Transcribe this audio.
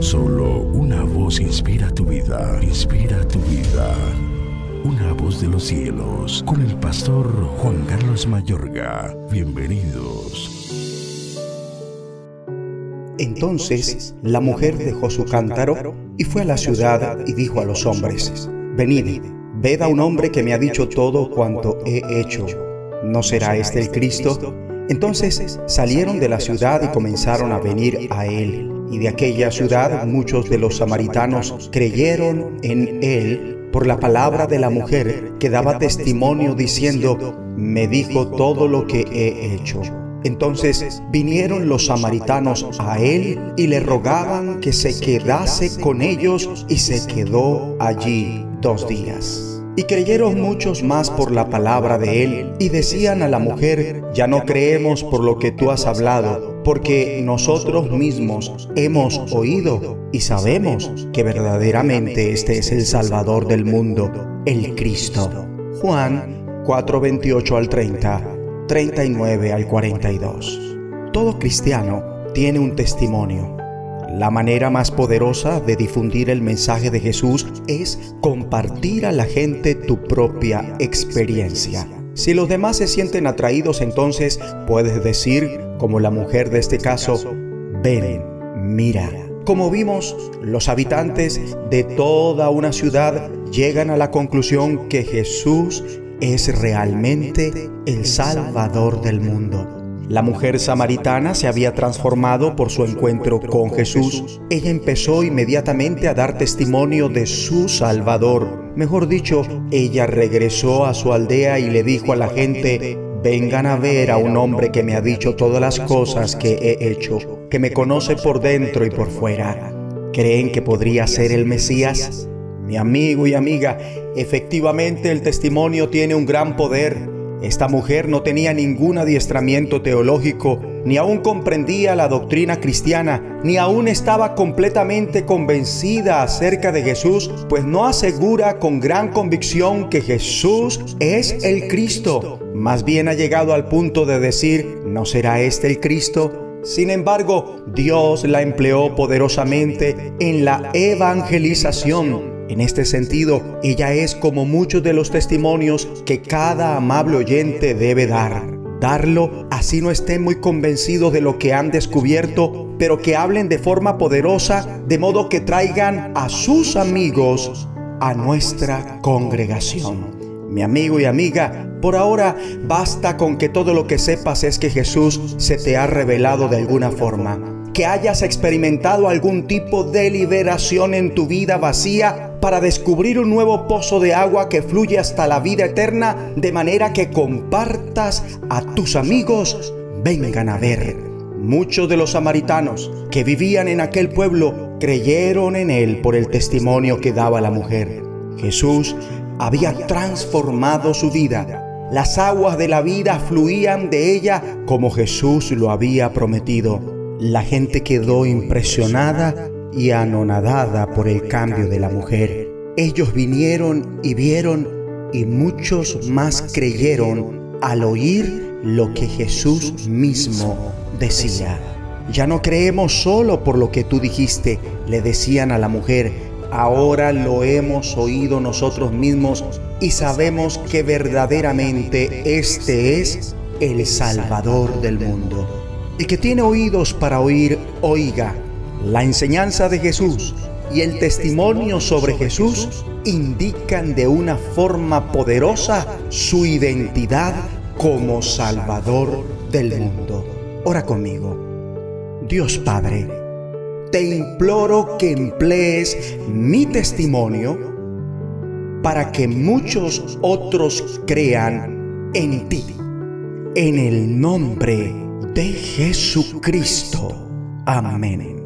Solo una voz inspira tu vida, inspira tu vida. Una voz de los cielos, con el pastor Juan Carlos Mayorga. Bienvenidos. Entonces la mujer dejó su cántaro y fue a la ciudad y dijo a los hombres, Venid, ved a un hombre que me ha dicho todo cuanto he hecho. ¿No será este el Cristo? Entonces salieron de la ciudad y comenzaron a venir a él. Y de aquella ciudad muchos de los samaritanos creyeron en él por la palabra de la mujer que daba testimonio diciendo, me dijo todo lo que he hecho. Entonces vinieron los samaritanos a él y le rogaban que se quedase con ellos y se quedó allí dos días. Y creyeron muchos más por la palabra de él y decían a la mujer, ya no creemos por lo que tú has hablado, porque nosotros mismos hemos oído y sabemos que verdaderamente este es el Salvador del mundo, el Cristo. Juan 4:28 al 30 39 al 42. Todo cristiano tiene un testimonio. La manera más poderosa de difundir el mensaje de Jesús es compartir a la gente tu propia experiencia. Si los demás se sienten atraídos, entonces puedes decir, como la mujer de este caso, ven, mira. Como vimos, los habitantes de toda una ciudad llegan a la conclusión que Jesús es realmente el Salvador del mundo. La mujer samaritana se había transformado por su encuentro con Jesús. Ella empezó inmediatamente a dar testimonio de su Salvador. Mejor dicho, ella regresó a su aldea y le dijo a la gente, vengan a ver a un hombre que me ha dicho todas las cosas que he hecho, que me conoce por dentro y por fuera. ¿Creen que podría ser el Mesías? Mi amigo y amiga, efectivamente el testimonio tiene un gran poder. Esta mujer no tenía ningún adiestramiento teológico, ni aún comprendía la doctrina cristiana, ni aún estaba completamente convencida acerca de Jesús, pues no asegura con gran convicción que Jesús es el Cristo. Más bien ha llegado al punto de decir, ¿no será este el Cristo? Sin embargo, Dios la empleó poderosamente en la evangelización en este sentido, ella es como muchos de los testimonios que cada amable oyente debe dar. Darlo así no estén muy convencidos de lo que han descubierto, pero que hablen de forma poderosa, de modo que traigan a sus amigos a nuestra congregación. Mi amigo y amiga, por ahora basta con que todo lo que sepas es que Jesús se te ha revelado de alguna forma, que hayas experimentado algún tipo de liberación en tu vida vacía para descubrir un nuevo pozo de agua que fluye hasta la vida eterna, de manera que compartas a tus amigos, vengan a ver. Muchos de los samaritanos que vivían en aquel pueblo creyeron en él por el testimonio que daba la mujer. Jesús había transformado su vida. Las aguas de la vida fluían de ella como Jesús lo había prometido. La gente quedó impresionada y anonadada por el cambio de la mujer. Ellos vinieron y vieron y muchos más creyeron al oír lo que Jesús mismo decía. Ya no creemos solo por lo que tú dijiste, le decían a la mujer, ahora lo hemos oído nosotros mismos y sabemos que verdaderamente este es el Salvador del mundo. El que tiene oídos para oír, oiga. La enseñanza de Jesús y el testimonio sobre Jesús indican de una forma poderosa su identidad como Salvador del mundo. Ora conmigo. Dios Padre, te imploro que emplees mi testimonio para que muchos otros crean en ti. En el nombre de Jesucristo. Amén.